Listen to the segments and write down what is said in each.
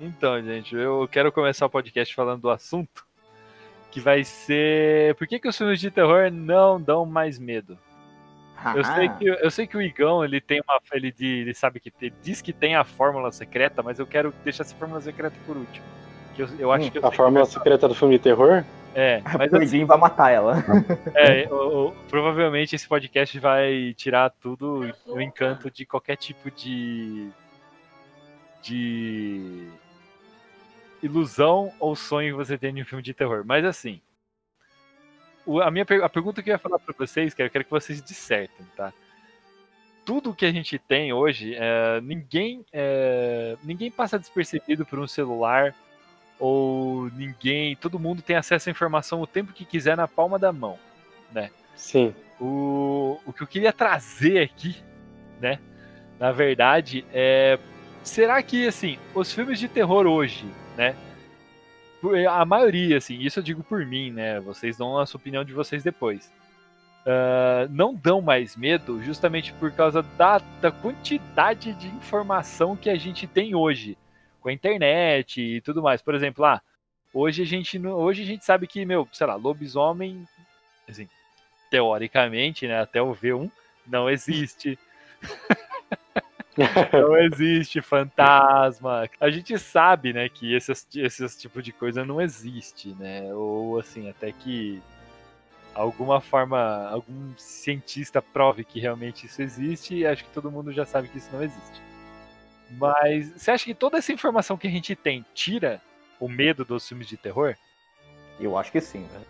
Então, gente, eu quero começar o podcast falando do assunto que vai ser por que, que os filmes de terror não dão mais medo? Eu sei, que, eu sei que o Igão ele tem uma. Ele, ele sabe que ele diz que tem a fórmula secreta, mas eu quero deixar essa fórmula secreta por último. Que eu, eu acho hum, que eu a fórmula que... secreta do filme de terror? É, mas o assim, vai matar ela. É, provavelmente esse podcast vai tirar tudo o encanto de qualquer tipo de. de. Ilusão ou sonho que você tem em um filme de terror. Mas assim, a minha a pergunta que eu ia falar para vocês, que eu quero que vocês dissertem, tá? Tudo que a gente tem hoje, é, ninguém, é, ninguém passa despercebido por um celular ou ninguém, todo mundo tem acesso à informação o tempo que quiser na palma da mão, né? Sim. O, o que eu queria trazer aqui, né? Na verdade, é será que assim, os filmes de terror hoje, né? a maioria, assim, isso eu digo por mim, né? Vocês dão a sua opinião de vocês depois. Uh, não dão mais medo justamente por causa da, da quantidade de informação que a gente tem hoje com a internet e tudo mais. Por exemplo, ah, hoje a gente hoje a gente sabe que, meu, sei lá, lobisomem, assim, teoricamente, né, até o V1 não existe. não existe fantasma. A gente sabe, né, que esses, tipo de coisa não existe, né? Ou assim, até que alguma forma, algum cientista prove que realmente isso existe, e acho que todo mundo já sabe que isso não existe. Mas você acha que toda essa informação que a gente tem tira o medo dos filmes de terror? Eu acho que sim, né?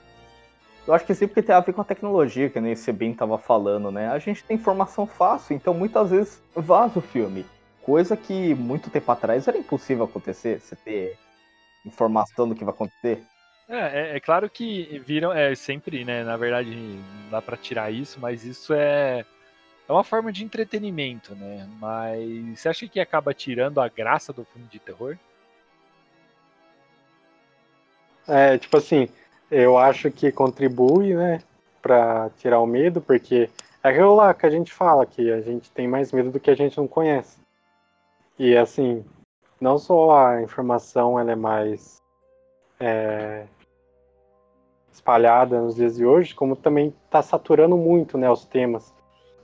Eu acho que sim, porque tem a ver com a tecnologia, que nem esse Ben tava falando, né? A gente tem informação fácil, então muitas vezes vaza o filme. Coisa que muito tempo atrás era impossível acontecer, você ter informação do que vai acontecer. É, é, é claro que viram, é sempre, né? Na verdade, dá para tirar isso, mas isso é, é uma forma de entretenimento, né? Mas você acha que acaba tirando a graça do filme de terror? É, tipo assim, eu acho que contribui, né, para tirar o medo, porque é aquilo lá que a gente fala, que a gente tem mais medo do que a gente não conhece. E assim, não só a informação ela é mais é, espalhada nos dias de hoje, como também está saturando muito né, os temas.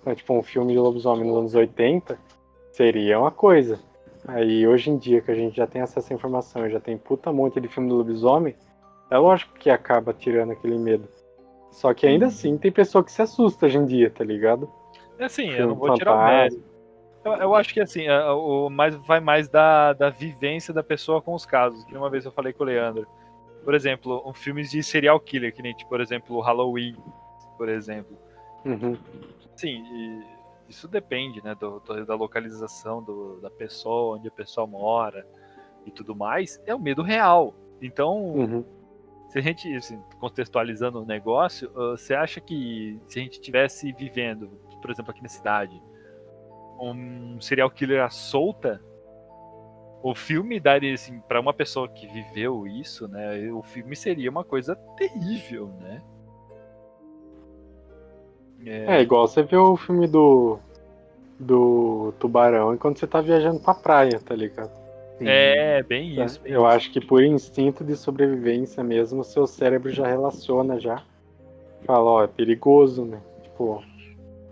Então, tipo, um filme de lobisomem nos anos 80 seria uma coisa. Aí hoje em dia que a gente já tem acesso à informação, já tem puta monte de filme de lobisomem, é lógico que acaba tirando aquele medo. Só que ainda assim tem pessoa que se assusta hoje em dia, tá ligado? É assim, eu não vou tirar o medo. Eu, eu, acho que assim, é, o mais vai mais da, da vivência da pessoa com os casos. Que uma vez eu falei com o Leandro. Por exemplo, um filmes de serial killer, que nem, tipo, por exemplo, Halloween, por exemplo. Uhum. Sim, isso depende, né, do, da localização do, da pessoa, onde a pessoa mora e tudo mais. É o medo real. Então, uhum se a gente, assim, contextualizando o negócio, você acha que se a gente tivesse vivendo, por exemplo, aqui na cidade, um serial killer à solta, o filme daria, assim, para uma pessoa que viveu isso, né, o filme seria uma coisa terrível, né? É, é igual você vê o filme do do tubarão enquanto você tá viajando pra praia, tá ligado? Sim. É, bem isso. Bem eu isso. acho que por instinto de sobrevivência mesmo, o seu cérebro já relaciona já. Fala, ó, é perigoso, né? Tipo,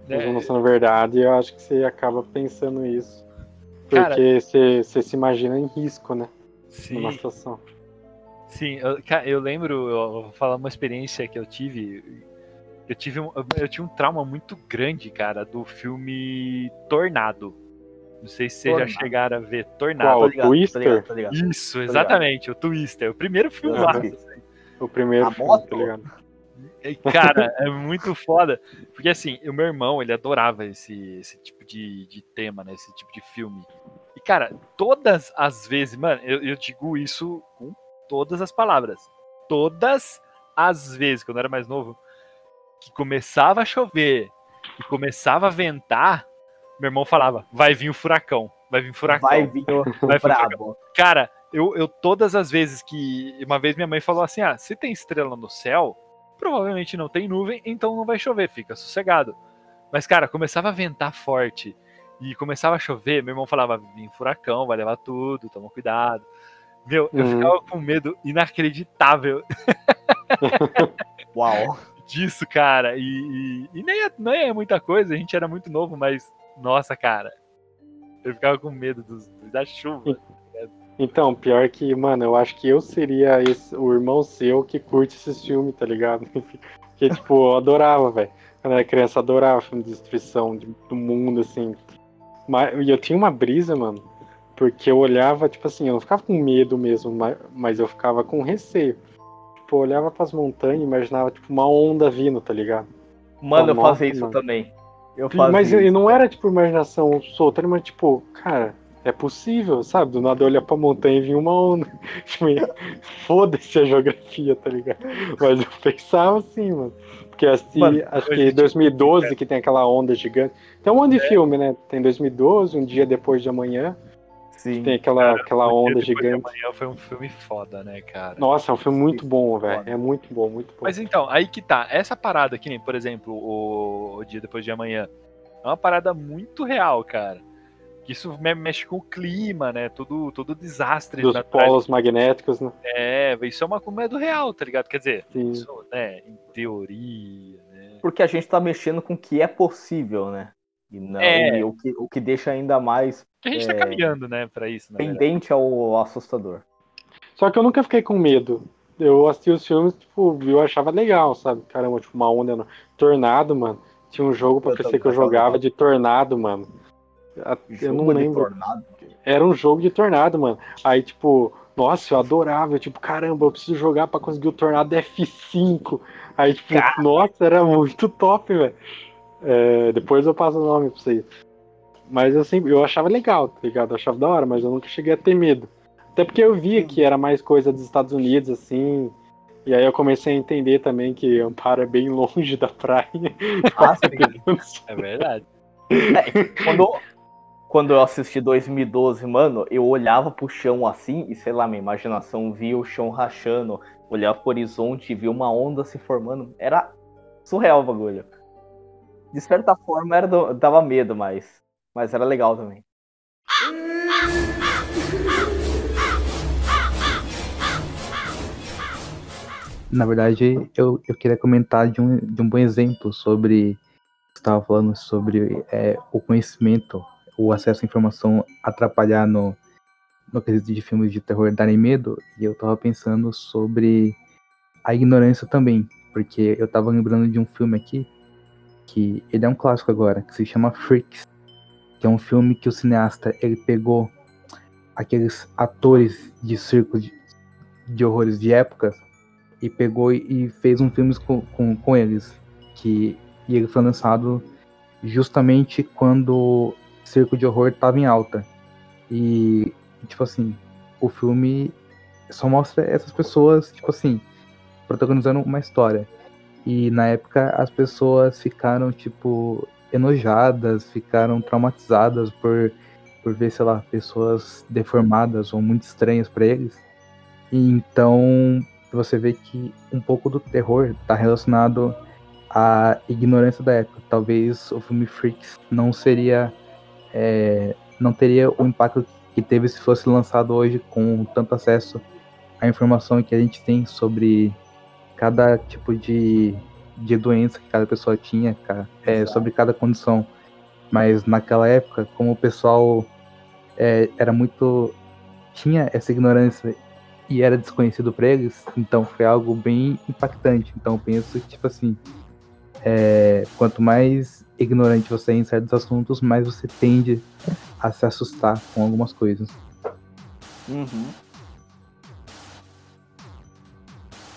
é. não sendo verdade, eu acho que você acaba pensando isso. Porque você, você se imagina em risco, né? Sim. Numa situação. Sim, eu, eu lembro, eu vou falar uma experiência que eu tive. Eu tive um, eu tinha um trauma muito grande, cara, do filme Tornado. Não sei se vocês já chegaram a ver Tornado. Qual, ligado, Twister? Tô ligado, tô ligado. Isso, exatamente, o Twister. O primeiro filme lá. Assim. O primeiro a filme, moto? tá ligado? Cara, é muito foda. Porque assim, o meu irmão, ele adorava esse, esse tipo de, de tema, né? Esse tipo de filme. E, cara, todas as vezes, mano, eu, eu digo isso com todas as palavras. Todas as vezes, quando eu era mais novo, que começava a chover, que começava a ventar, meu irmão falava, vai vir o furacão, vai vir o furacão. Vai vir o, vai brabo. Cara, eu, eu todas as vezes que. Uma vez minha mãe falou assim: ah, se tem estrela no céu, provavelmente não tem nuvem, então não vai chover, fica sossegado. Mas, cara, começava a ventar forte e começava a chover, meu irmão falava, vem furacão, vai levar tudo, toma cuidado. Meu, eu Uhum. ficava com medo inacreditável Uau. disso, cara. E, e- e nem, é, nem é muita coisa, a gente era muito novo, mas nossa, cara. Eu ficava com medo dos, da chuva. Então, pior que, mano, eu acho que eu seria esse- o irmão seu que curte esses filmes, tá ligado? Porque, tipo, eu adorava, velho. Quando eu era criança, eu adorava filme de destruição de- do mundo, assim. Mas, e eu tinha uma brisa, mano, porque eu olhava, tipo assim, eu não ficava com medo mesmo, mas, mas eu ficava com receio. Tipo, eu olhava pras montanhas e imaginava, tipo, uma onda vindo, tá ligado? Mano, eu fazia isso mano. também. Eu fazia Mas e não era, tipo, imaginação solta, mas, tipo, cara, é possível, sabe? Do nada olhar pra montanha e vir uma onda. Tipo, Foda-se a geografia, tá ligado? Mas eu pensava assim, mano. Porque assim, Mano, acho que tipo, 2012 que tem aquela onda gigante. Tem um monte de filme, né? Tem 2012, um dia depois de amanhã. Sim. Tem aquela, aquela O Dia onda Depois de gigante. Amanhã foi um filme foda, né, cara? Nossa, é um filme muito bom, velho. É muito bom, muito bom. Mas então, aí que tá. Essa parada, que nem, por exemplo, o, o Dia Depois de Amanhã, é uma parada muito real, cara. Que Isso me- mexe com o clima, né? Todo, todo desastre. Dos naturais. polos magnéticos, né? É, isso é uma coisa do real, tá ligado? Quer dizer, Sim. isso, né, em teoria, né? Porque a gente tá mexendo com o que é possível, né? E não É. e o, que, o que deixa ainda mais Que a gente tá É. caminhando, né, pra isso, na verdade. pendente ao assustador. Só que eu nunca fiquei com medo. Eu assisti os filmes, tipo, eu achava legal, sabe? Caramba, tipo, uma onda. no- Tornado, mano. Tinha um jogo pra Eu PC que eu jogava de tornado, mano. Eu não Jogo de lembro. tornado. Era um jogo de tornado, mano. Aí, tipo, nossa, eu adorava. Eu, tipo, caramba, eu preciso jogar pra conseguir o tornado F5. Aí, tipo, nossa, era muito top, velho. É, depois eu passo o nome pra vocês. Mas eu sempre, eu achava legal, tá ligado? Eu achava da hora, mas eu nunca cheguei a ter medo. Até porque eu via que era mais coisa dos Estados Unidos, assim. E aí eu comecei a entender também que Amparo é bem longe da praia. Ah, sim. É verdade. quando, quando eu assisti 2012, mano, eu olhava pro chão assim e sei lá, minha imaginação via o chão rachando, olhava pro horizonte e via uma onda se formando. Era surreal o bagulho. De certa forma era do- dava medo, mas, mas era legal também. Na verdade, eu, eu queria comentar de um, de um bom exemplo sobre. Você estava falando sobre é, o conhecimento, o acesso à informação atrapalhar no, no quesito de filmes de terror darem medo. E eu estava pensando sobre a ignorância também. Porque eu estava lembrando de um filme aqui, que ele é um clássico agora, que se chama Freaks. Que é um filme que o cineasta ele pegou aqueles atores de circo de, de horrores de época e pegou e fez um filme com, com, com eles. Que, e ele foi lançado justamente quando circo de horror estava em alta. E, tipo assim, o filme só mostra essas pessoas, tipo assim, protagonizando uma história. E na época as pessoas ficaram, tipo, enojadas, ficaram traumatizadas por, por ver, sei lá, pessoas deformadas ou muito estranhas para eles. E então você vê que um pouco do terror está relacionado à ignorância da época. Talvez o filme Freaks não seria, é, não teria o impacto que teve se fosse lançado hoje com tanto acesso à informação que a gente tem sobre cada tipo de, de doença que cada pessoa tinha, cara, é, sobre cada condição. Mas naquela época, como o pessoal é, era muito tinha essa ignorância e era desconhecido para eles, então foi algo bem impactante. Então eu penso que, tipo assim, é, quanto mais ignorante você é em certos assuntos, mais você tende a se assustar com algumas coisas. Uhum.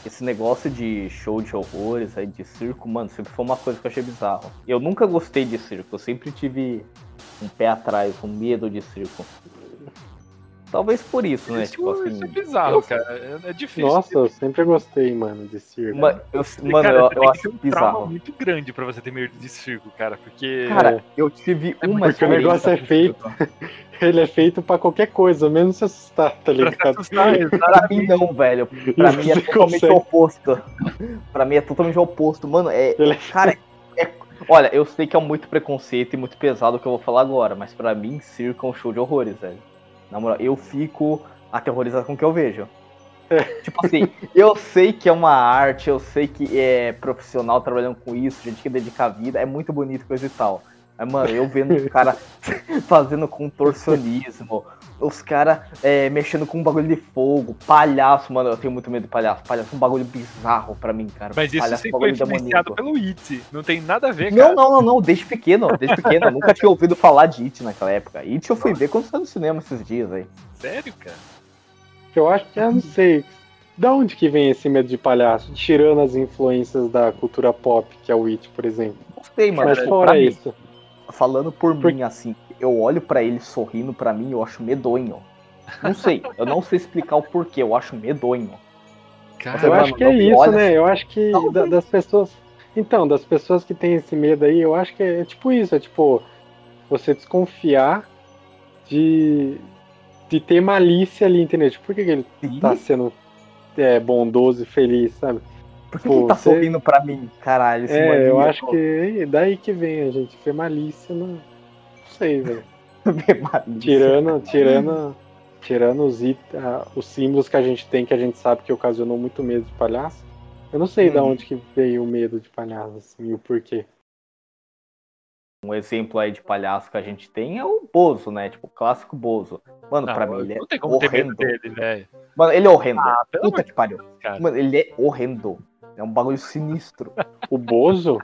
Esse negócio de show de horrores aí, de circo, mano, sempre foi uma coisa que eu achei bizarro. Eu nunca gostei de circo, eu sempre tive um pé atrás, um medo de circo. Talvez por isso, né? Isso, tipo assim. isso é bizarro, eu- cara. É, é difícil. Nossa, eu sempre gostei, mano, de circo. Ma- eu- E, mano, cara, eu, eu acho um trauma bizarro. muito grande pra você ter medo de circo, cara. Porque. Cara, eu tive É uma porque o negócio é feito. Ele é feito pra qualquer coisa, menos se assustar, tá pra ligado? assustar, Pra mim não, velho. Pra mim é totalmente consegue. oposto. Pra mim é totalmente oposto. Mano, é. Ele é Cara, é- olha, eu sei que é muito preconceito e muito pesado o que eu vou falar agora, mas pra mim, circo é um show de horrores, velho. Na moral, eu fico aterrorizado com o que eu vejo. tipo assim, eu sei que é uma arte, eu sei que é profissional trabalhando com isso, gente que dedica a vida, é muito bonito coisa e tal. Mas, mano, eu vendo os caras fazendo contorcionismo, os caras é, mexendo com um bagulho de fogo, palhaço, mano, eu tenho muito medo de palhaço. Palhaço é um bagulho bizarro pra mim, cara. Mas isso palhaço é um sempre bagulho foi influenciado demoníaco. pelo It. Não tem nada a ver, Não, cara. não, não, não, desde pequeno, desde pequeno. Eu nunca tinha ouvido falar de It naquela época. It eu fui ver quando saiu no cinema esses dias aí. Sério, cara? Eu acho que eu não sei. Da onde que vem esse medo de palhaço? Tirando as influências da cultura pop, que é o It, por exemplo. Não sei, mano. Mas tipo, fora mim, isso. Falando por, Por- mim, assim, eu olho pra ele sorrindo pra mim, eu acho medonho. Não sei, eu não sei explicar o porquê, eu acho medonho. Cara, Eu acho que é isso, olha né? Eu acho que da- das pessoas. Então, das pessoas que têm esse medo aí, eu acho que é, é tipo isso, é tipo você desconfiar de, de ter malícia ali, entendeu? Tipo, por que, que ele Sim. tá sendo é, bondoso e feliz, sabe? Por que, pô, que ele tá você- sorrindo pra mim, caralho? Esse É, eu maníaco? acho que é daí que vem a gente ter malícia, não, não sei, velho. Tirando, tirando, tirando os, it- os símbolos que a gente tem, que a gente sabe que ocasionou muito medo de palhaço. Eu não sei de Uhum. onde que veio o medo de palhaço, assim, e o porquê. Um exemplo aí de palhaço que a gente tem é o Bozo, né? Tipo, o clássico Bozo. Mano, não, pra mim ele é horrendo. dele, velho. Mano, ele é horrendo. Ah, Puta que pariu. Cara. Mano, ele é horrendo. É um bagulho sinistro. O Bozo?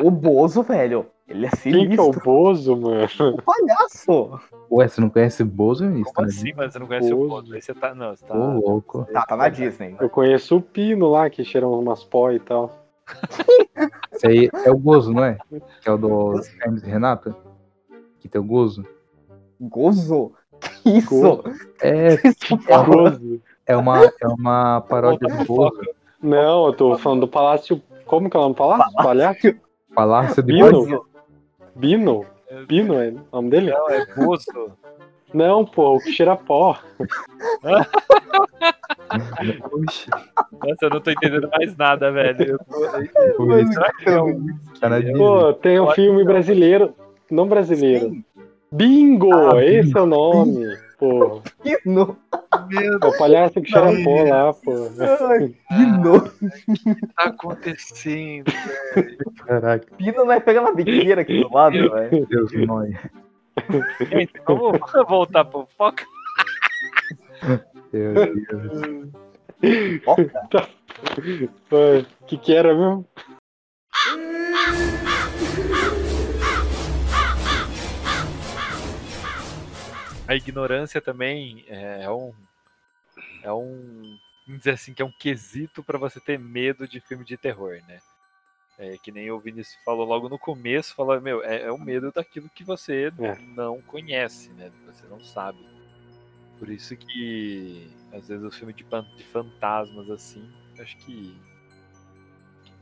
O Bozo, velho, ele é Quem que é o sinistro. Bozo, mano? O palhaço. Ué, você não conhece Bozo, Vinícius? Como Tá assim, mano? Você não conhece o Bozo. Bozo? Aí você tá. Não, você tá. Ô, louco. Tá, tá na Disney. Eu conheço o Pino lá, que cheira umas pó e tal. Esse aí é o Gozo, não é? Que é o do Hermes e Renata? Que tem o Gozo. Gozo? Que isso? Gozo. É, Isso É. Bozo. é uma, é uma paródia do Bozo. Não, eu tô falando do Palácio. Como que é o nome do Palácio? Palhaço? Palácio de Bino? Bino? Bino é o nome dele? Não, é Bozo. Não, pô, o que cheira pó. Oxi, Nossa, eu não tô entendendo mais nada, velho. Eu tô... É. Pô, tem um filme brasileiro. Não brasileiro. Sim. Bingo! Ah, esse é o nome. Pô, Pino. Meu é o palhaço que pó lá, pô. Ai, Pino. que tá acontecendo? Caraca, Pino vai pegar na biqueira aqui do lado, velho. Deus nós. Gente, vamos voltar pro foco. Meu Deus. O que que era mesmo? A ignorância também é um. É um. Vamos dizer assim, que é um quesito pra você ter medo de filme de terror, né? É, que nem o Vinícius falou logo no começo, falou, meu, é, é o medo daquilo que você É. não conhece, né? Que você não sabe. Por isso que às vezes o filme de, de fantasmas, assim, acho que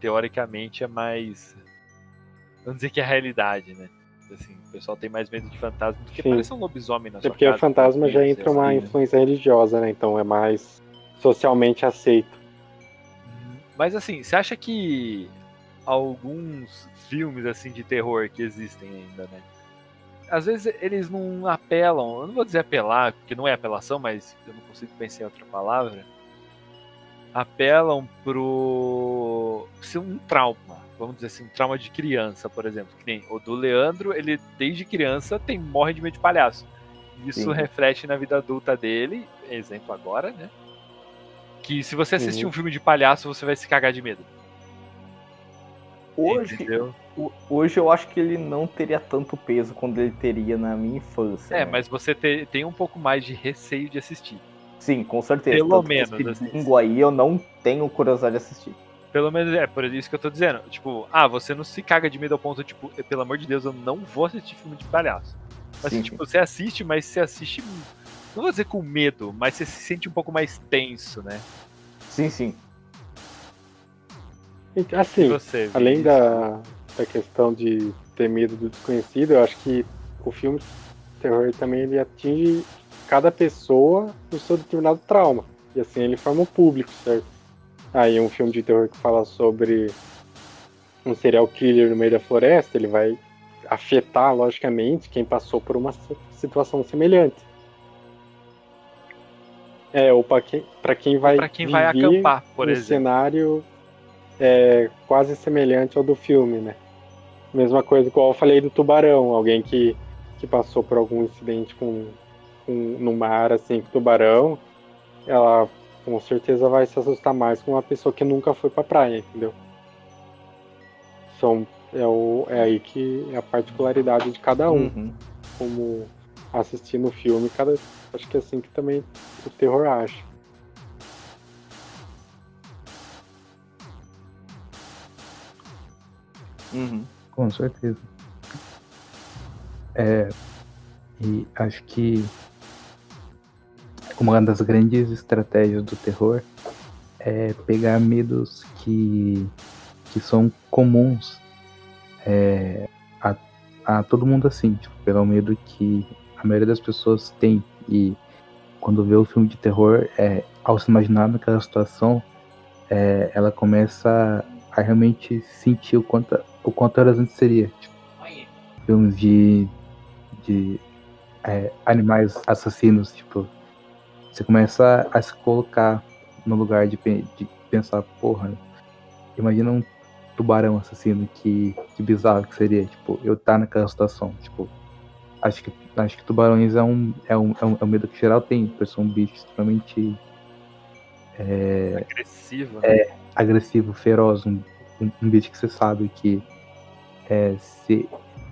teoricamente é mais. Vamos dizer que é a realidade, né? Assim, o pessoal tem mais medo de fantasma do que Sim. parece um lobisomem na É sua porque o casa, fantasma já assim, entra uma assim. influência religiosa, né? Então é mais socialmente aceito. Mas assim, você acha que alguns filmes assim de terror que existem ainda, né? Às vezes eles não apelam, eu não vou dizer apelar, porque não é apelação, mas eu não consigo pensar em outra palavra. Apelam pro ser um trauma, vamos dizer assim, um trauma de criança, por exemplo. Que nem o do Leandro, ele desde criança tem morre de medo de palhaço. Isso Sim. reflete na vida adulta dele, exemplo agora, né? Que se você assistir Uhum. um filme de palhaço, você vai se cagar de medo. Hoje, Entendeu? hoje eu acho que ele não teria tanto peso quando ele teria na minha infância. É, né? mas você te- tem um pouco mais de receio de assistir. Sim, com certeza. Pelo Tanto menos, esse assim. aí eu não tenho curiosidade de assistir. Pelo menos é por isso que eu tô dizendo. Tipo, ah, você não se caga de medo ao ponto, tipo, pelo amor de Deus, eu não vou assistir filme de palhaço. Mas, Sim, tipo, você assiste, mas você assiste. Não vou dizer com medo, mas você se sente um pouco mais tenso, né? sim, sim. Assim, você, além da, da questão de ter medo do desconhecido, eu acho que o filme terror também ele atinge cada pessoa no seu determinado trauma. E assim ele forma um público, certo? Aí um filme de terror que fala sobre um serial killer no meio da floresta, ele vai afetar, logicamente, quem passou por uma si- situação semelhante. É, ou pra quem, pra quem vai Pra quem vai acampar, por um exemplo. cenário é, quase semelhante ao do filme, né? Mesma coisa igual eu falei do tubarão, alguém que, que passou por algum incidente com, com no mar assim com tubarão, ela com certeza vai se assustar mais com uma pessoa que nunca foi pra praia, entendeu? São, é, o, é aí que é a particularidade de cada um Uhum. como assistindo o filme, cada, acho que é assim que também o terror acha. Uhum. Com certeza. É, e acho que uma das grandes estratégias do terror é pegar medos que, que são comuns é, a, a todo mundo assim, tipo, pegar o medo que a maioria das pessoas tem e quando vê o filme de terror, é, ao se imaginar naquela situação, é, ela começa a realmente sentir o quanto, o quanto antes seria. Tipo, filmes de, de é, animais assassinos, tipo, você começa a se colocar no lugar de, de pensar, porra, imagina um tubarão assassino, que, que bizarro que seria, tipo, eu estar naquela situação, tipo, acho que, acho que tubarões é um, é um, é um, é um medo que geral tem, por ser um bicho extremamente Agressivo, né? agressivo, feroz, um, um, um bicho que você sabe que é, se,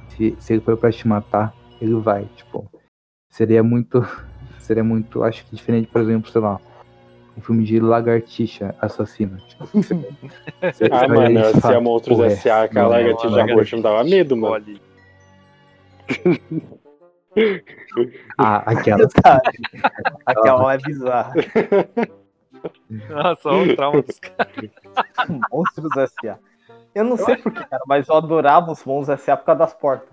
se, se ele for pra te matar, ele vai, tipo, seria muito, seria muito, acho que diferente, por exemplo, sei lá, um filme de lagartixa assassina, tipo, você- você Ah, vai mano, se a Monstros "Porra, S.A., aquela não, lagartixa roxa, não dava medo, mano. Ah, aquela, Aquela é bizarra. Nossa, olha o trauma dos caras. Monstros S.A. Eu não sei porquê, cara, mas eu adorava os Monstros S.A. por causa das portas.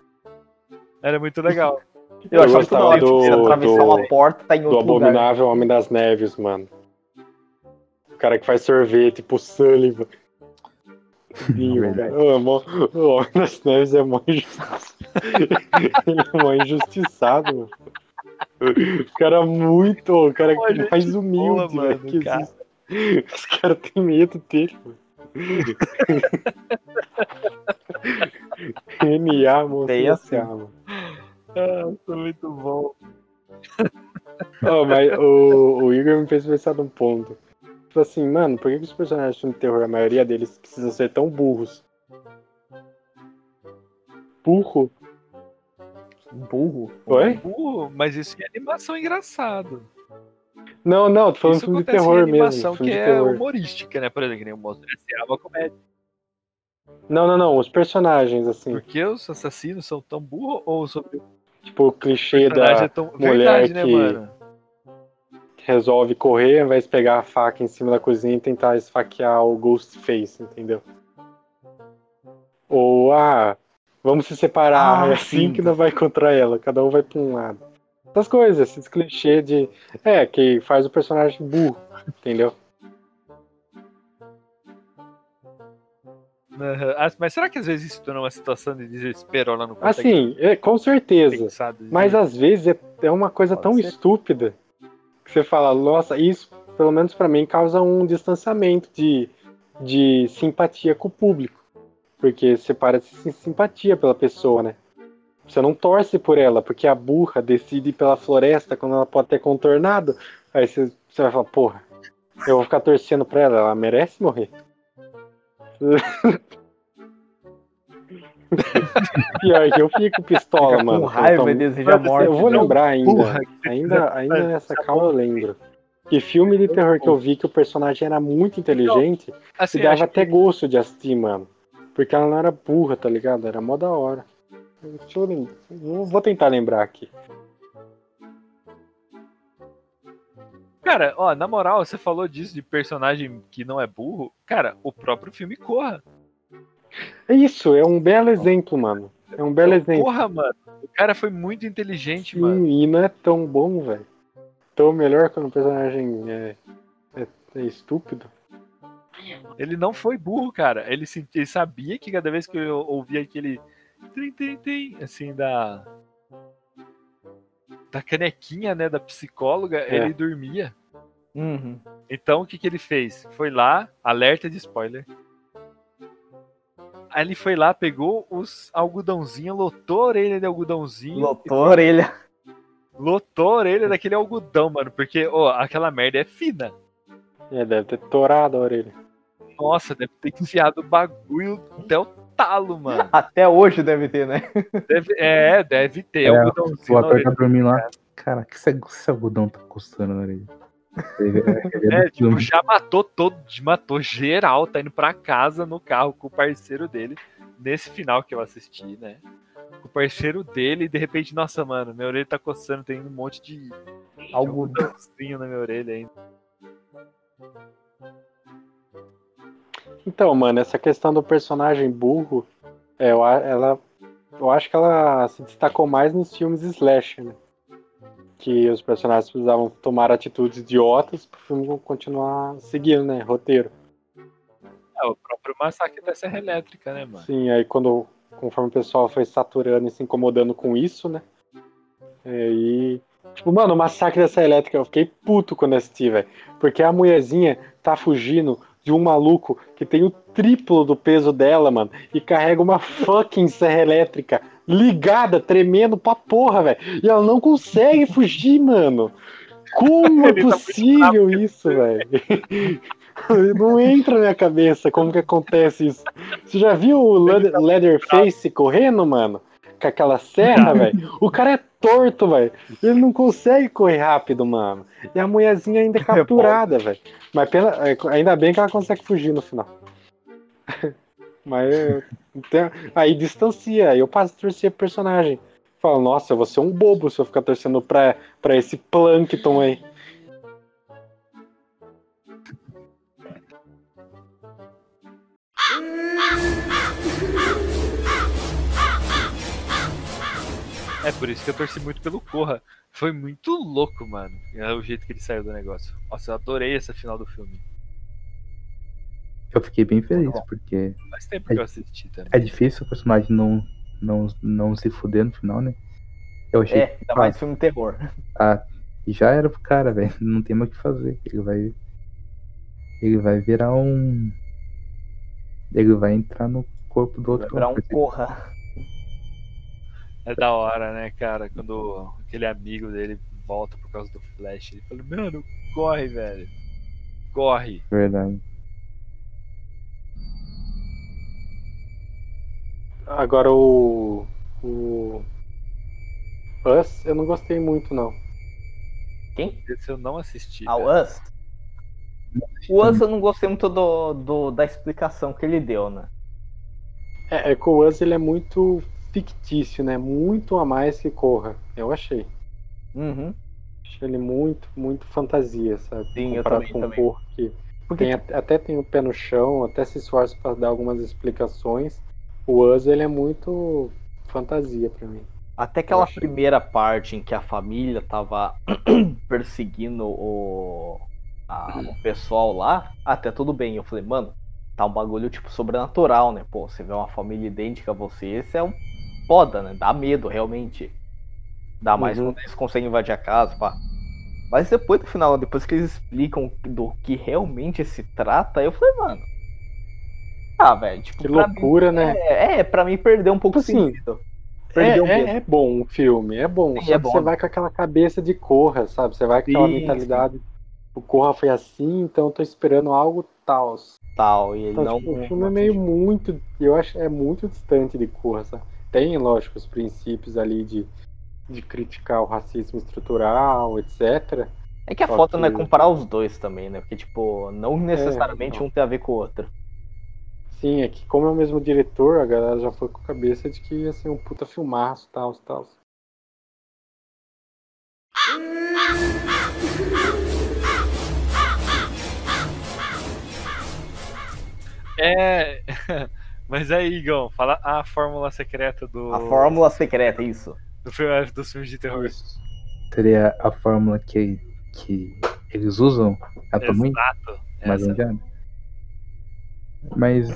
Era muito legal. Eu, Eu achava hora, tipo, do- você atravessar do- uma porta, tá em Do outro lugar. Abominável Homem das Neves, mano. O cara que faz sorvete, tipo Sullivan. Vinho, mó- O Homem das Neves é mó injustiçado. Ele é mó injustiçado, mano. O cara é muito. O cara Pô, gente mais humilde, boa, mano, que cara. existe. Os caras têm medo dele, mano. NA, moço. Bem assim. mano. Ah, foi muito bom. Oh, mas o, o Igor me fez pensar num ponto. Tipo assim, mano, por que, que os personagens de filme de terror, a maioria deles precisam ser tão burros? Burro? Burro. Oi? Burro, mas isso é animação engraçado. Não, não, tô falando isso filme de acontece terror em mesmo. animação Filme que de é terror. humorística, né? Por exemplo, que nem o Monstro S.A. é uma comédia. Não, não, não, os personagens, assim. Porque os assassinos são tão burros ou sobre Tipo, o clichê da é tão... mulher Verdade, né, que- que resolve correr, ao invés de pegar a faca em cima da cozinha e tentar esfaquear o Ghostface, entendeu? Ou, ah, vamos se separar, Ah, é assim sim. que não vai encontrar ela, cada um vai pra um lado. Essas coisas, esses clichês de. É, que faz o personagem burro, entendeu? Ah, Mas será que às vezes isso torna uma situação de desespero não consegue Assim, é, com certeza. Mas às vezes é, é uma coisa Pode tão ser. estúpida que você fala, nossa, isso, pelo menos pra mim, causa um distanciamento de, de simpatia com o público. Porque você para de sentir simpatia pela pessoa, né? Você não torce por ela, porque a burra decide ir pela floresta quando ela pode ter contornado. Aí você, você vai falar, porra, eu vou ficar torcendo pra ela, ela merece morrer. Pior que eu fico pistola, Fica mano. com raiva e deseja a morte. eu vou não, lembrar ainda. Porra, Ainda, ainda nessa calma eu lembro. Que filme de terror que eu vi que o personagem era muito inteligente assim, e dava até gosto de assistir, mano. Porque ela não era burra, tá ligado? Era mó da hora. Deixa eu lembrar. Não vou tentar lembrar aqui. Cara, ó, na moral, você falou disso de personagem que não é burro. Cara, o próprio filme Corra. É isso, é um belo exemplo, mano. É um belo exemplo. Porra, mano. O cara foi muito inteligente, Sim, mano. e não é tão bom, velho. Tão melhor quando o personagem é, é, é estúpido. Ele não foi burro, cara. Ele, se- ele sabia que cada vez que eu ouvia aquele. Tem, tem, tem, assim, da. Da canequinha, né? Da psicóloga, É. ele dormia. Uhum. Então o que, que ele fez? Foi lá, alerta de spoiler. Aí ele foi lá, pegou os algodãozinhos, lotou a orelha de algodãozinho. Lotou a orelha. Lotou a orelha daquele algodão, mano. Porque, ó, aquela merda é fina. É, deve ter torado a orelha. Nossa, deve ter enfiado o bagulho até o talo, mano. Até hoje deve ter, né? Deve- é, deve ter É, algodãozinho. O orelha. tá dormindo lá. Cara, que esse, esse algodão tá custando na orelha? Ele É, do tipo, já matou todo, matou geral, tá indo pra casa no carro com o parceiro dele, nesse final que eu assisti, né? Com o parceiro dele, e de repente, nossa, mano, minha orelha tá coçando, tem um monte de de Algodão. algodãozinho na minha orelha ainda. Então, mano, essa questão do personagem burro, é, ela, eu acho que ela se destacou mais nos filmes slasher, né? Que os personagens precisavam tomar atitudes idiotas pro filme continuar seguindo, né? Roteiro. É, o próprio massacre da Serra Elétrica, né, mano? Sim, aí quando, conforme o pessoal foi saturando e se incomodando com isso, né? Aí. Tipo, mano, o massacre dessa elétrica, eu fiquei puto quando assisti, velho. Porque a mulherzinha tá fugindo de um maluco que tem o triplo do peso dela, mano, e carrega uma fucking serra elétrica ligada, tremendo pra porra, velho. E ela não consegue fugir, mano. Como é tá possível isso, velho? Não entra na minha cabeça como que acontece isso. Você já viu o Leather- Leatherface correndo, mano? Com aquela serra, velho? O cara é torto, velho. Ele não consegue correr rápido, mano. E a mulherzinha ainda é capturada, velho. Mas pela- ainda bem que ela consegue fugir no final. Mas então, aí distancia, aí eu passo a torcer personagem. Falo, nossa, eu vou ser um bobo se eu ficar torcendo pra, pra esse Plankton aí. É por isso que eu torci muito pelo Corra. Foi muito louco, mano. É o jeito que ele saiu do negócio. Nossa, eu adorei essa final do filme. Eu fiquei bem feliz, porque Faz tempo que eu assisti também. é difícil o personagem não, não, não se fuder no final, né? Eu achei É, ainda mais filme terror. ah, já era pro cara, velho. Não tem mais o que fazer. Ele vai. Ele vai virar um. Ele vai entrar no corpo do Vai outro. virar um porque- corra. É da hora, né, cara? Quando aquele amigo dele volta por causa do Flash. Ele fala, mano, corre, velho. Corre. Verdade. Agora o. O. Us, eu não gostei muito, não. Quem? Esse eu não assisti. Ah, o. Us. O Us eu não gostei muito do, do- da explicação que ele deu, né? É, é que o Us ele é muito fictício, né? Muito a mais que Corra. Eu achei. Uhum. Achei ele muito, muito fantasia, sabe? Sim, eu Comparado também, com também. Corra, que Porque tem, at- até tem o pé no chão, até se esforça para dar algumas explicações. O Us ele é muito fantasia pra mim. até aquela primeira parte em que a família tava perseguindo o, a- o pessoal lá, até tudo bem. Eu falei, mano, tá um bagulho tipo sobrenatural, né? Pô, você vê uma família idêntica a você, esse é um foda, né? Dá medo, realmente. Dá mais Uhum. quando eles conseguem invadir a casa, pá. Mas depois do final, depois que eles explicam do que realmente se trata, eu falei, mano. Ah, velho, tipo, Que pra mim- loucura, né? é, é, pra mim perdeu um pouco o Tipo assim, sentido. É, um é, é bom o filme, é bom. Sim, só é que bom. você vai com aquela cabeça de Corra, sabe? Você vai com aquela Sim, mentalidade. O Corra foi assim, então eu tô esperando algo tal. Tal, e Então, não. tipo, o filme não é meio muito. Eu acho é muito distante de Corra, sabe? Tem, lógico, os princípios ali de, de criticar o racismo estrutural, etc. É que a Só foto não é que- comparar os dois também, né? Porque, tipo, não necessariamente então. um tem a ver com o outro. Sim, é que como é o mesmo diretor, a galera já foi com a cabeça de que ia ser um puta filmaço, tal, tal. É. Mas aí, Igão, fala a fórmula secreta do. A fórmula secreta, isso. do filme, dos filmes de terror. Seria a fórmula que, que eles usam atualmente, Exato. mas Essa. não. Mas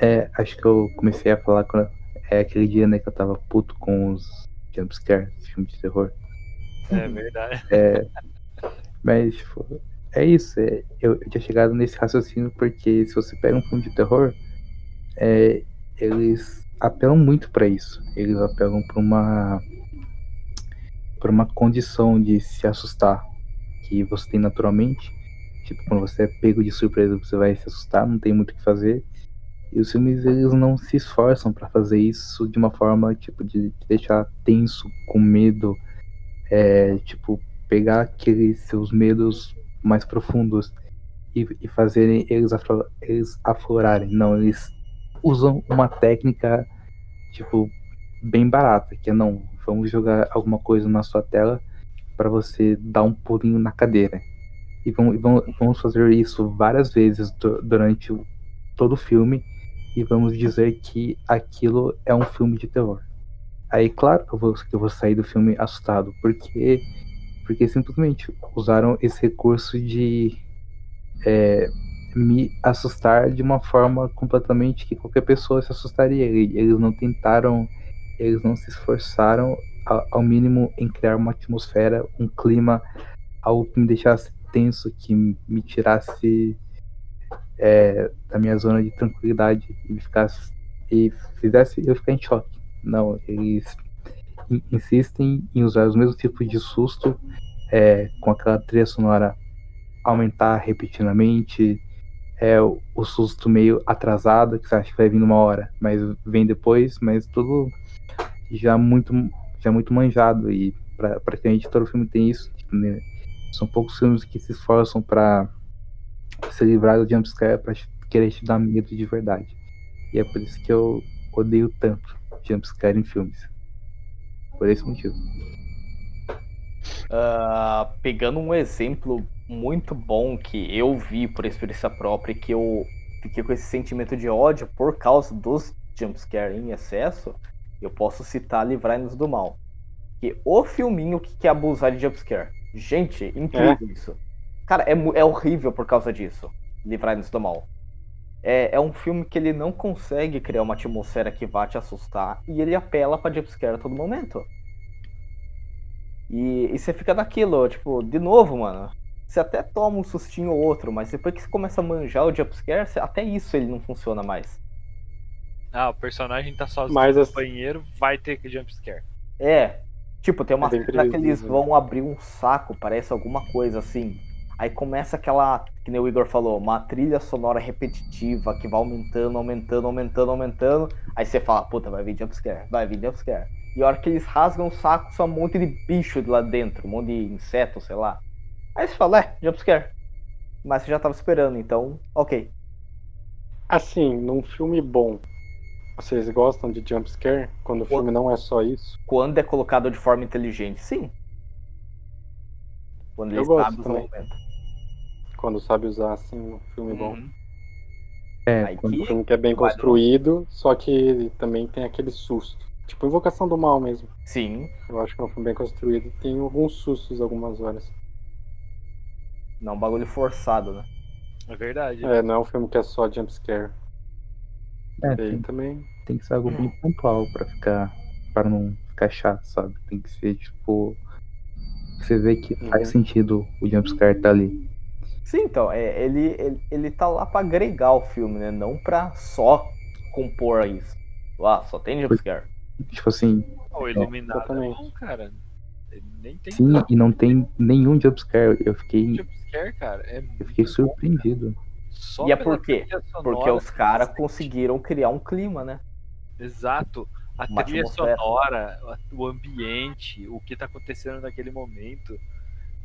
é, acho que eu comecei a falar quando é aquele dia né, que eu tava puto com os jumpscares, filme de terror. É verdade. É, Mas, tipo, é isso. É, eu, eu tinha chegado nesse raciocínio porque se você pega um filme de terror, é, eles apelam muito para isso. Eles apelam para uma para uma condição de se assustar que você tem naturalmente. Tipo, quando você é pego de surpresa, você vai se assustar, não tem muito o que fazer. E os filmes eles não se esforçam para fazer isso de uma forma tipo de deixar tenso, com medo, é, tipo pegar aqueles seus medos mais profundos e, e fazerem eles, aflor, eles aflorarem. Não, eles usam uma técnica tipo bem barata, que é não, vamos jogar alguma coisa na sua tela para você dar um pulinho na cadeira. E vamos, vamos fazer isso várias vezes durante todo o filme e vamos dizer que aquilo é um filme de terror. Aí, claro que eu vou, que eu vou sair do filme assustado, porque, porque simplesmente usaram esse recurso de é, me assustar de uma forma completamente que qualquer pessoa se assustaria. Eles não tentaram, eles não se esforçaram ao mínimo em criar uma atmosfera, um clima, algo que me deixasse tenso, que me tirasse é, da minha zona de tranquilidade e me ficasse e fizesse eu ficar em choque. Não, eles insistem em usar os mesmos tipos de susto é, com aquela trilha sonora aumentar repetidamente, é o, susto meio atrasado, que você acha que vai vir numa hora, mas vem depois, mas tudo já muito já muito manjado e praticamente todo filme tem isso. Tipo, né? São poucos filmes que se esforçam para se livrar do jumpscare para querer te dar medo de verdade. E é por isso que eu odeio tanto jumpscare em filmes. Por esse motivo. Uh, pegando um exemplo muito bom que eu vi por experiência própria e que eu fiquei com esse sentimento de ódio por causa dos jumpscare em excesso, eu posso citar Livrai-nos do Mal. Que o filminho que quer abusar de jumpscare. Gente, incrível é. isso. Cara, é, é horrível por causa disso. Livrai-nos do Mal. É, é um filme que ele não consegue criar uma atmosfera que vá te assustar e ele apela pra jumpscare a todo momento. E, e você fica daquilo, tipo, de novo, mano. Você até toma um sustinho ou outro, mas depois que você começa a manjar o jumpscare, até isso ele não funciona mais. Ah, o personagem tá sozinho mas, no banheiro, vai ter que jumpscare. É. Tipo, tem uma é cena que eles vão abrir um saco, parece alguma coisa assim. Aí começa aquela, que nem o Igor falou, uma trilha sonora repetitiva que vai aumentando, aumentando, aumentando, aumentando. Aí você fala, puta, vai vir jumpscare, vai vir jumpscare. E a hora que eles rasgam o saco, só um monte de bicho lá dentro, um monte de inseto, sei lá. Aí você fala, é, jumpscare. Mas você já tava esperando, então, ok. Assim, num filme bom, vocês gostam de jumpscare? Quando o filme não é só isso? Quando é colocado de forma inteligente, sim. Quando Eu gosto também. Quando sabe usar assim um filme uhum. bom. É, um filme que é bem construído, só que também tem aquele susto. Tipo Invocação do Mal mesmo. Sim. Eu acho que é um filme bem construído. Tem alguns sustos algumas horas. Não, um bagulho forçado, né? É verdade. É, não é um filme que é só jumpscare. É, tem, também. Tem que ser algo bem pontual pra ficar. para não ficar chato, sabe? Tem que ser, tipo. Você vê que uhum. faz sentido o jumpscare tá ali. Sim, então, é, ele, ele, ele tá lá pra agregar o filme, né? Não pra só compor isso. Ah, só tem jumpscare. Tipo assim. O Iluminado é bom, cara. Ele nem tem. Sim, e não tem nenhum jumpscare. Eu fiquei. Jumpscare, cara. É eu fiquei surpreendido. Só e é por quê? Porque os caras conseguiram criar um clima, né? Exato. A Uma trilha atmosfera. sonora, o ambiente, o que tá acontecendo naquele momento.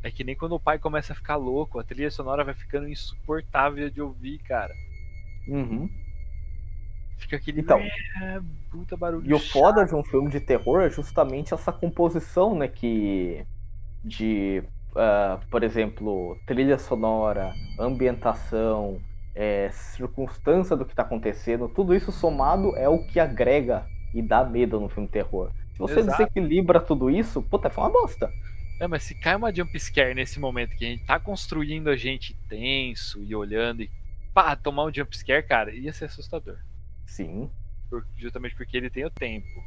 É que nem quando o pai começa a ficar louco, a trilha sonora vai ficando insuportável de ouvir, cara. Uhum. Fica aquele então, é, puta barulho. E o foda de um filme de terror é justamente essa composição, né? Que. De. Uh, por exemplo, trilha sonora, ambientação, é, circunstância do que tá acontecendo, tudo isso somado é o que agrega e dá medo no filme terror. Se você Exato. desequilibra tudo isso, puta, foi uma bosta. É, mas se cai uma jump scare nesse momento que a gente tá construindo a gente tenso e olhando e pá, tomar um jump scare, cara, ia ser assustador. Sim. Por, justamente porque ele tem o tempo.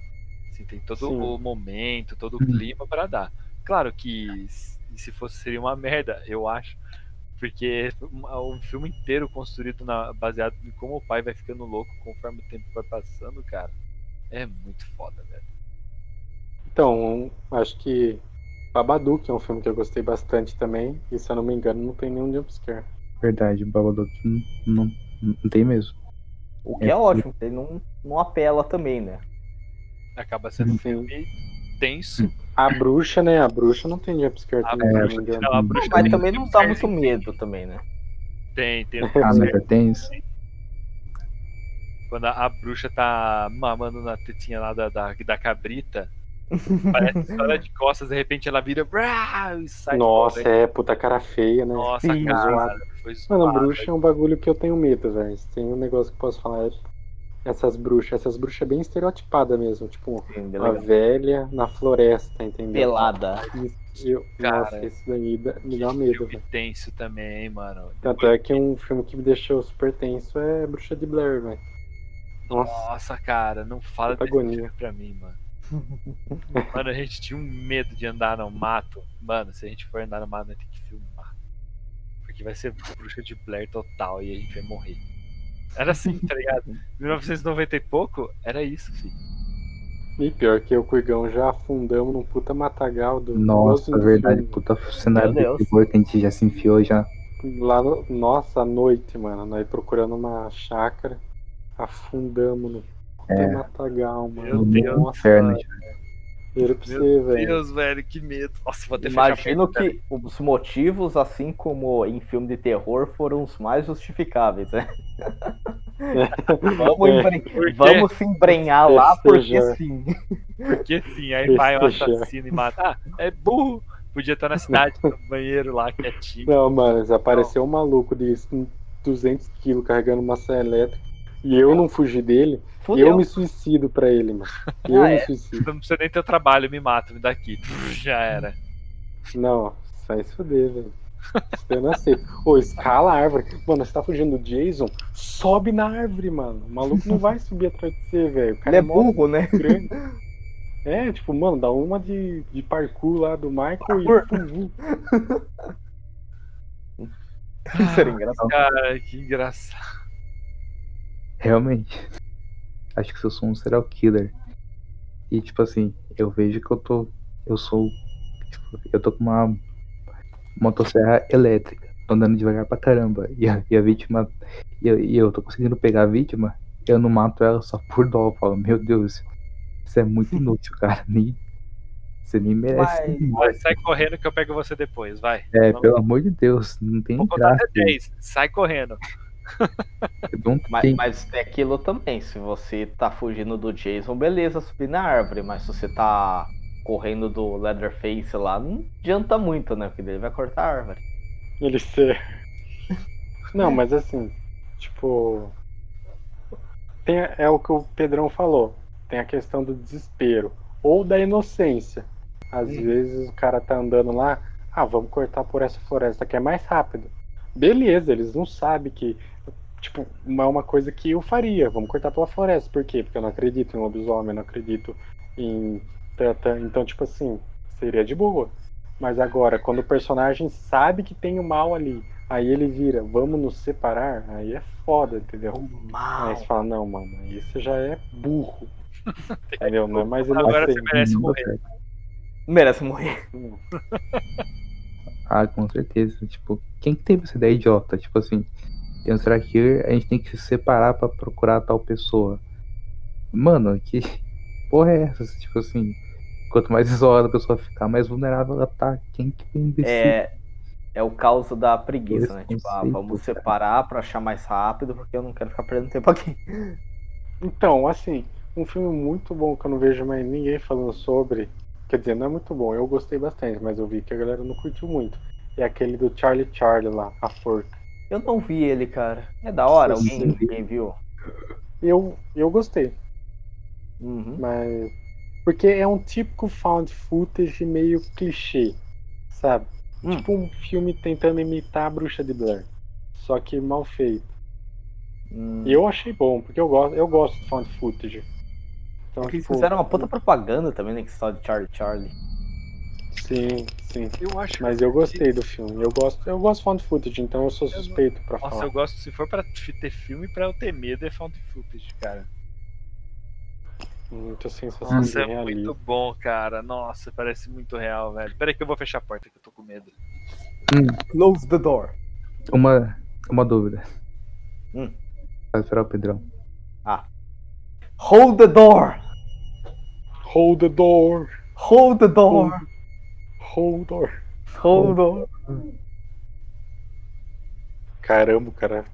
Assim, tem todo Sim. o momento, todo o clima para dar. Claro que E se fosse, seria uma merda, eu acho. Porque um filme inteiro construído na, baseado em como o pai vai ficando louco conforme o tempo vai passando, cara. É muito foda, velho. Então, acho que Babadook é um filme que eu gostei bastante também. E se eu não me engano, não tem nenhum jumpscare. Verdade, Babadook não, não, não tem mesmo. O que é, é ótimo, ele não, não apela também, né? Acaba sendo um filme tenso. A bruxa, né? A bruxa não tem jumpscare também. É, não, a bruxa mas também não dá muito medo também, né? Tem, tem. Ah, é tenso. Quando a, a, bruxa tá mamando na tetinha lá da, da, da cabrita, parece história de costas, de repente ela vira e sai. Nossa, é, puta cara feia, né? Nossa, Sim, cara. Foi Mano, bruxa é um bagulho que eu tenho medo, velho. Tem um negócio que eu posso falar. Essas bruxas, essas bruxas bem estereotipadas mesmo. Tipo, Sim, uma velha na floresta, entendeu? Pelada. Eu, cara, nossa, isso daí me dá medo, velho. tenso também, mano. Tanto é que um filme que me deixou super tenso é Bruxa de Blair, velho. Nossa. nossa, cara, não fala desse filme pra mim, mano. Mano, a gente tinha um medo de andar no mato. Mano, se a gente for andar no mato, nós tem que filmar. Porque vai ser bruxa de Blair total e a gente vai morrer. Era assim, tá ligado? 1990 e pouco, era isso, filho. E pior que o Cuigão já afundamos num puta matagal do. Nossa, é verdade, filme. puta cenário do terror que a gente já se enfiou já. Lá no, nossa, à noite, mano, nós procurando uma chácara, afundamos no puta é. matagal, mano. Meu Deus, nossa, inferno, Juro pra você, velho. Meu Deus, velho, que medo. Nossa, vou ter Imagino que os motivos, assim como em filme de terror, foram os mais justificáveis, né? vamos, embren... vamos se embrenhar lá porque sim. Porque sim, aí vai o assassino e mata. Ah, é burro. Podia estar na cidade, no banheiro lá, quietinho. Não, mano, apareceu um maluco de 200 quilos carregando uma serra elétrica e eu não fugi dele. Fudeu. Eu me suicido pra ele, mano. Eu ah, me é? suicido. Não precisa nem ter trabalho, me mata, me dá aqui. Já era. Não, sai se fuder, velho. Eu não sei. Ô, escala a árvore. Mano, você tá fugindo do Jason? Sobe na árvore, mano. O maluco não vai subir atrás de você, velho. Ele é, é burro, né? Grande. É, tipo, mano, dá uma de, de parkour lá do Michael parkour. e. Seria engraçado. Cara, que engraçado. Realmente. Acho que eu sou um serial killer. E tipo assim, eu vejo que eu tô. Eu sou. Tipo, eu tô com uma motosserra elétrica. Tô andando devagar pra caramba. E a, e a vítima. E eu, e eu tô conseguindo pegar a vítima. Eu não mato ela só por dó. Eu falo, meu Deus, isso é muito inútil, cara. Nem, você nem merece. Vai, vai, sai correndo que eu pego você depois, vai. É, Vamos. pelo amor de Deus, não tem Vou graça. Até 10. Sai correndo. Mas, mas é aquilo também, se você tá fugindo do Jason, beleza, subir na árvore, mas se você tá correndo do Leatherface lá, não adianta muito, né? Porque ele vai cortar a árvore. Ele ser. Não, mas assim, tipo. Tem, é o que o Pedrão falou. Tem a questão do desespero. Ou da inocência. Às Sim. vezes o cara tá andando lá, ah, vamos cortar por essa floresta que é mais rápido. Beleza, eles não sabem que tipo, é uma coisa que eu faria. Vamos cortar pela floresta. Por quê? Porque eu não acredito em lobisomem, eu não acredito em. Então, tipo assim, seria de boa. Mas agora, quando o personagem sabe que tem o mal ali, aí ele vira, vamos nos separar, aí é foda, entendeu? Mal. Aí você fala, não, mano, isso já é burro. entendeu? Não é mais Agora você merece morrer. Merece morrer. ah, com certeza. Tipo, quem que teve essa ideia idiota? Tipo assim, tem serial killer, a gente tem que se separar para procurar tal pessoa. Mano, que porra é essa? Tipo assim, quanto mais isolada a pessoa ficar, mais vulnerável ela tá. Quem que tem desse... É, é o caos da preguiça, né? Tipo, ah, vamos separar para achar mais rápido, porque eu não quero ficar perdendo tempo aqui. Então, assim, um filme muito bom que eu não vejo mais ninguém falando sobre. Quer dizer, não é muito bom, eu gostei bastante, mas eu vi que a galera não curtiu muito. É aquele do Charlie Charlie lá, A Forca. Eu não vi ele, cara. É da hora? Alguém, alguém viu? Eu, eu gostei. Uhum. Mas. Porque é um típico found footage meio clichê, sabe? Hum. Tipo um filme tentando imitar a bruxa de Blair. Só que mal feito. Hum. E eu achei bom, porque eu gosto, eu gosto de found footage. Então, é tipo, eles fizeram uma puta propaganda também, né? Que só de Charlie Charlie. Sim, sim. Eu acho Mas eu gostei do filme. Eu gosto, eu gosto de found footage, então eu sou suspeito pra Nossa, falar. eu gosto. Se for pra f- ter filme pra eu ter medo, é found footage, cara. Muita sensação Nossa, de é realismo. muito bom, cara. Nossa, parece muito real, velho. Pera aí que eu vou fechar a porta que eu tô com medo. Close the door. Uma, uma dúvida. Hum. Vai esperar o Pedrão. Hold the door. Hold the door! Hold the door. Hold the door! Hold door. Caramba, cara.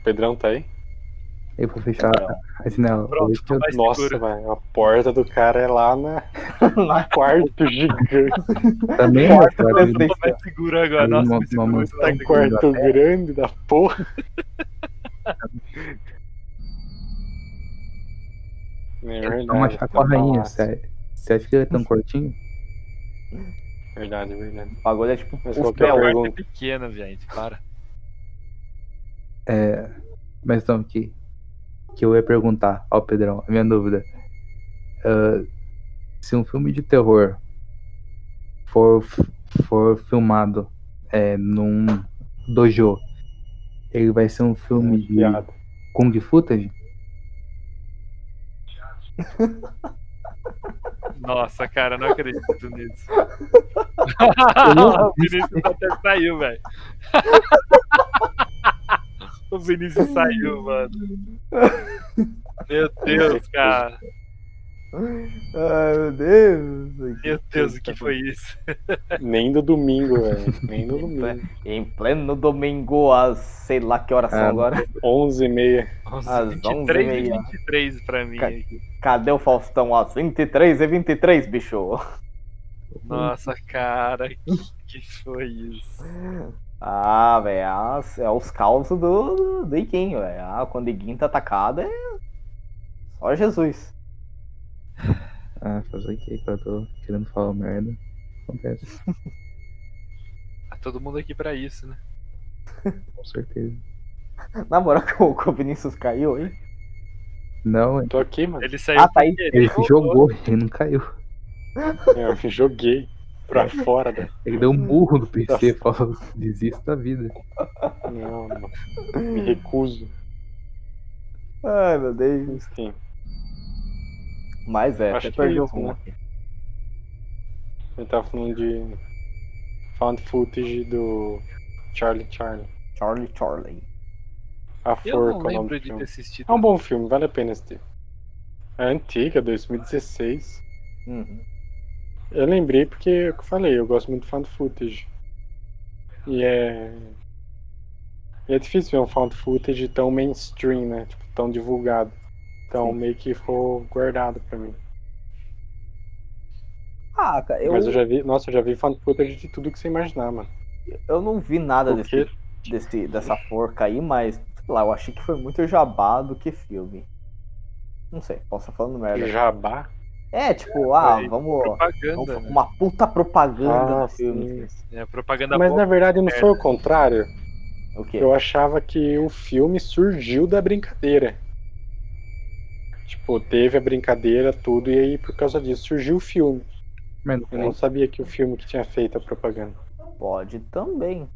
O Pedrão tá aí? Eu vou fechar a janela. Mais Nossa, velho. A porta do cara é lá na na quarto gigante. Também é Quarto cara, presidente. Tô mais seguro agora. Nossa, uma- uma- muito Tá mais quarto grande da porra. É verdade. Vamos achar com a tá rainha, lá. sério. Você acha que ele é tão curtinho? Verdade, verdade. O bagulho é tipo Mas um qual que é é pergunta? pequena, gente. Para. É. Mas então, que, que eu ia perguntar ao Pedrão, a minha dúvida. Ah, se um filme de terror for, for filmado é, num dojo, ele vai ser um filme de Piada. Kung Footage? Nossa, cara, não acredito nisso. o Vinícius até saiu, velho. o Vinícius saiu, mano. Meu Deus, cara. Ai, meu Deus. Meu Deus, o que foi isso? Nem do domingo, velho. Nem do domingo. Em pleno domingo, às sei lá que horas são Ah, agora. 11 e meia. Nossa, Às 23 e 11h30. 23 pra mim Ca-. Cadê o Faustão? Às 23 e 23, bicho. Nossa, cara, que, que foi isso? Ah, velho, é os causos do, do Iguinho, velho. Ah, quando o Iguinho tá atacado é só Jesus. Ah, fazer o que que eu tô querendo falar merda? Acontece, Tá todo mundo aqui pra isso, né? com certeza. Na moral que o, que o Vinícius caiu aí. Não, Tô aqui, mano. Ele saiu Ah, tá aí. ele jogou, ele não caiu. Eu joguei pra fora da. Ele deu um murro no PC e falou: desista da vida. Não, não. Me recuso. Ai, meu Deus. Enfim. Mas é, Acho até que perdi o rumo né? aqui. Ele tava falando de found footage do Charlie Charlie. Charlie Charlie. A Eu Forca, não o nome lembro do de filme. ter assistido. É um bom filme, vale a pena assistir. É antiga, 2016. Uhum. Eu lembrei porque, é o que eu falei, eu gosto muito de found footage. E é. E é difícil ver um found footage tão mainstream, né? Tipo, tão divulgado. Então Sim. meio que ficou guardado pra mim. Ah, cara, eu, Mas eu já vi. Nossa, eu já vi footage de tudo que você imaginar, mano. eu não vi nada desse, desse, dessa forca aí, mas, sei lá, eu achei que foi muito jabá do que filme. Não sei, posso estar falando merda. Jabá. É, tipo, ah, Foi vamos. Propaganda, vamos- né? Uma puta propaganda Ah, do filme. sim. É, propaganda Mas boa. na verdade não foi o contrário. O quê? Eu achava que o filme surgiu da brincadeira. Tipo, teve a brincadeira, tudo, e aí por causa disso surgiu o filme. Mas Eu não sabia que o filme que tinha feito a propaganda. Pode também.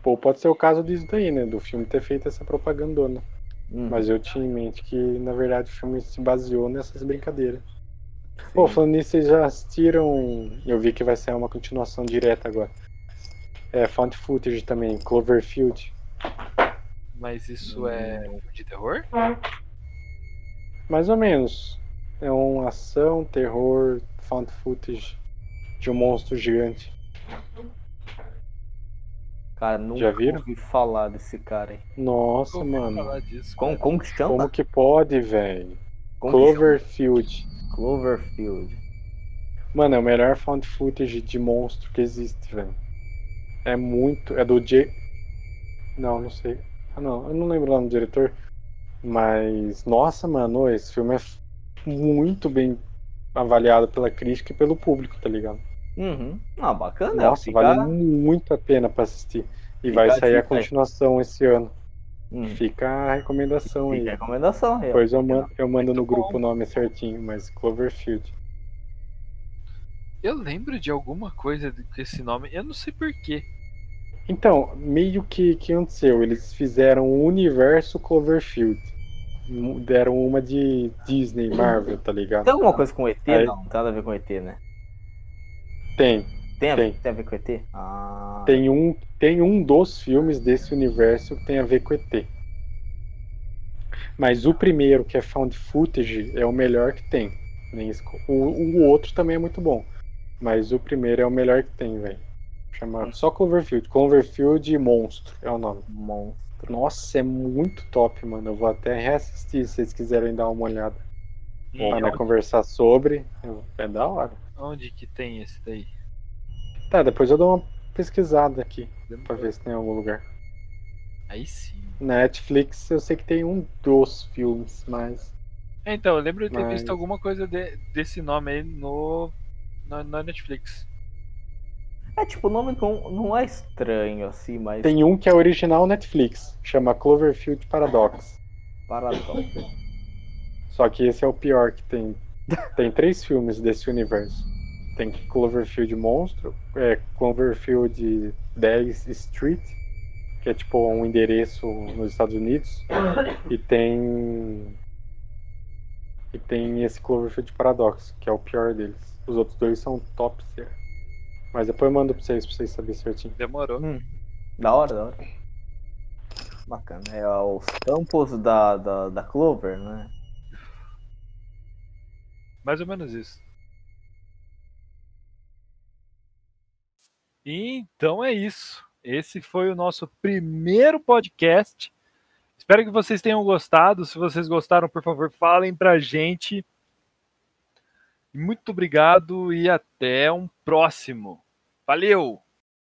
Pô, pode ser o caso disso daí, né? Do filme ter feito essa propagandona. Hum, Mas eu tinha em mente que, na verdade, o filme se baseou nessas brincadeiras. Pô, falando nisso, vocês já assistiram. Eu vi que vai ser uma continuação direta agora. É, Found Footage também, Cloverfield. Mas isso é filme de terror? Mais ou menos. É uma ação, terror, Found Footage de um monstro gigante. Cara, nunca Já viram? ouvi falar desse cara aí. Nossa, Ouvi mano. falar disso, Como, cara. como que chama? Como que pode, velho? Como que chama? Cloverfield. Cloverfield. Mano, é o melhor found footage de monstro que existe, velho. É muito. É do J. Não, não sei. Ah, não. Eu não lembro o nome do diretor. Mas. Nossa, mano, esse filme é muito bem avaliado pela crítica e pelo público, tá ligado? Uhum. Ah, bacana. Nossa, fica... vale muito a pena pra assistir. E Fica vai a sair a continuação esse ano. Hum, Fica a recomendação fica a aí. recomendação. aí, ó. Depois eu mando, eu mando no bom. grupo o nome certinho, mas Cloverfield. Eu lembro de alguma coisa com esse nome, eu não sei porquê. Então, meio que que aconteceu? Eles fizeram o universo Cloverfield. Deram uma de Disney, Marvel, tá ligado? Tem alguma coisa com ET? Aí- Não, não tem nada a ver com ET, né? Tem. Tem a, Tem. tem a ver com ET? Ah. Tem um, tem um dos filmes desse universo que tem a ver com ET. Mas o primeiro, que é Found Footage, é o melhor que tem. O, o outro também é muito bom. Mas o primeiro é o melhor que tem, velho. Chama só Cloverfield. Cloverfield Monstro é o nome. Monstro. Nossa, é muito top, mano. Eu vou até reassistir se vocês quiserem dar uma olhada. Pra né, onde, conversar sobre. É da hora. onde que tem esse daí? Tá, depois eu dou uma pesquisada aqui pra Demorou. ver se tem em algum lugar. Aí sim. Na Netflix eu sei que tem um dos filmes, mas. É, Então, eu lembro de ter Mas- visto alguma coisa de- desse nome aí no, na, na Netflix. É tipo, o nome não, não é estranho assim, mas. Tem um que é original Netflix, chama Cloverfield Paradox. Paradoxo. Só que esse é o pior que tem. Tem três filmes desse universo. Tem Cloverfield Monstro, é Cloverfield 10 Street, que é tipo um endereço nos Estados Unidos, e tem e tem esse Cloverfield Paradox, que é o pior deles. Os outros dois são top tier. Mas depois eu mando pra vocês, pra vocês saberem certinho. Demorou. Hum, da hora, da hora. Bacana. É os campos da, da, da Clover, né? Mais ou menos isso. Então é isso. Esse foi o nosso primeiro podcast. Espero que vocês tenham gostado. Se vocês gostaram, por favor, falem pra gente. Muito obrigado e até um próximo. Valeu!